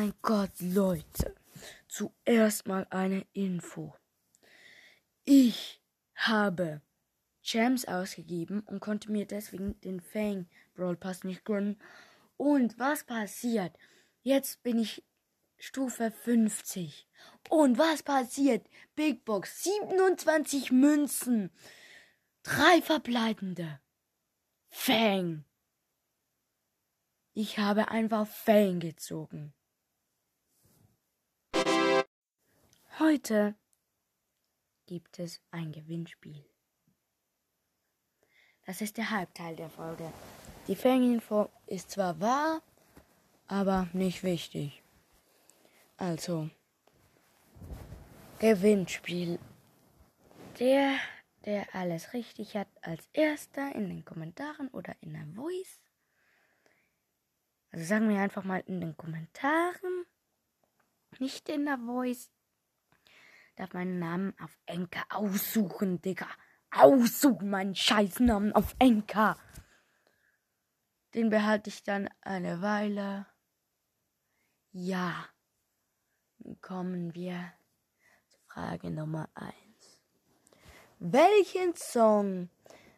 mein Gott, Leute. Zuerst mal eine Info. Ich habe Gems ausgegeben und konnte mir deswegen den Fang Brawl Pass nicht gründen. Und was passiert? Jetzt bin ich Stufe 50. Und was passiert? Big Box 27 Münzen. Drei verbleibende. Fang. Ich habe einfach Fang gezogen. Heute gibt es ein Gewinnspiel. Das ist der Halbteil der Folge. Die Fang-Info ist zwar wahr, aber nicht wichtig. Also, Gewinnspiel. Der, der alles richtig hat, als erster in den Kommentaren oder in der Voice. Also sagen wir einfach mal in den Kommentaren, nicht in der Voice. Darf meinen Namen auf Enka aussuchen, Digga. Aussuchen meinen Scheißnamen auf Enka. Den behalte ich dann eine Weile. Ja. Dann kommen wir zur Frage Nummer 1. Welchen Song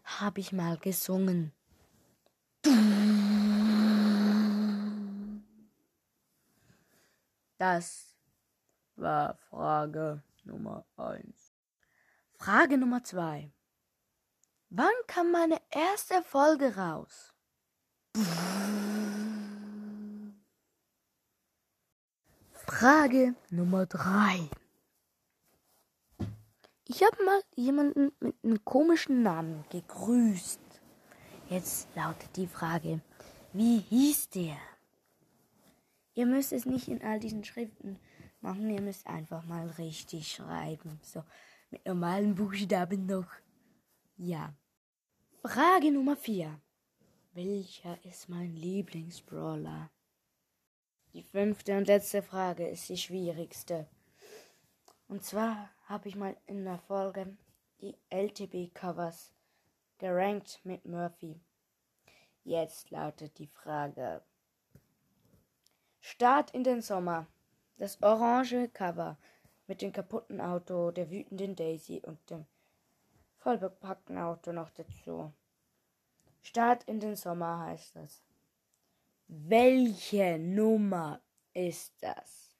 habe ich mal gesungen? Das war Frage Nummer 1. Frage Nummer 2. Wann kam meine erste Folge raus? Frage Nummer 3. Ich habe mal jemanden mit einem komischen Namen gegrüßt. Jetzt lautet die Frage, wie hieß der? Ihr müsst es nicht in all diesen Schriften machen, ihr müsst einfach mal richtig schreiben. So, mit normalen Buchstaben noch. Ja. Frage Nummer 4. Welcher ist mein Lieblingsbrawler? Die fünfte und letzte Frage ist die schwierigste. Und zwar habe ich mal in der Folge die LTB-Covers gerankt mit Murphy. Jetzt lautet die Frage. Start in den Sommer. Das orange Cover mit dem kaputten Auto, der wütenden Daisy und dem vollbepackten Auto noch dazu. Start in den Sommer heißt das. Welche Nummer ist das?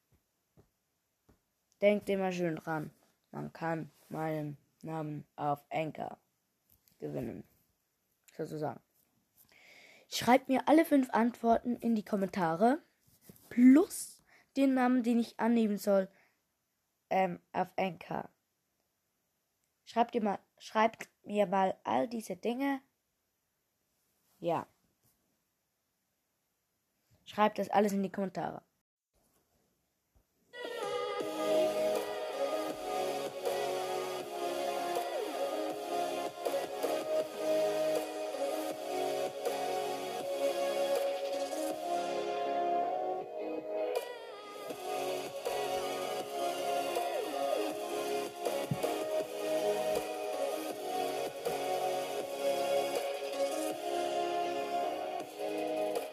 Denkt immer schön dran. Man kann meinen Namen auf Anchor gewinnen. Sozusagen. Schreibt mir alle fünf Antworten in die Kommentare. Plus den Namen, den ich annehmen soll, ähm, auf Anchor. Schreibt, ihr mal, schreibt mir mal all diese Dinge. Ja. Schreibt das alles in die Kommentare.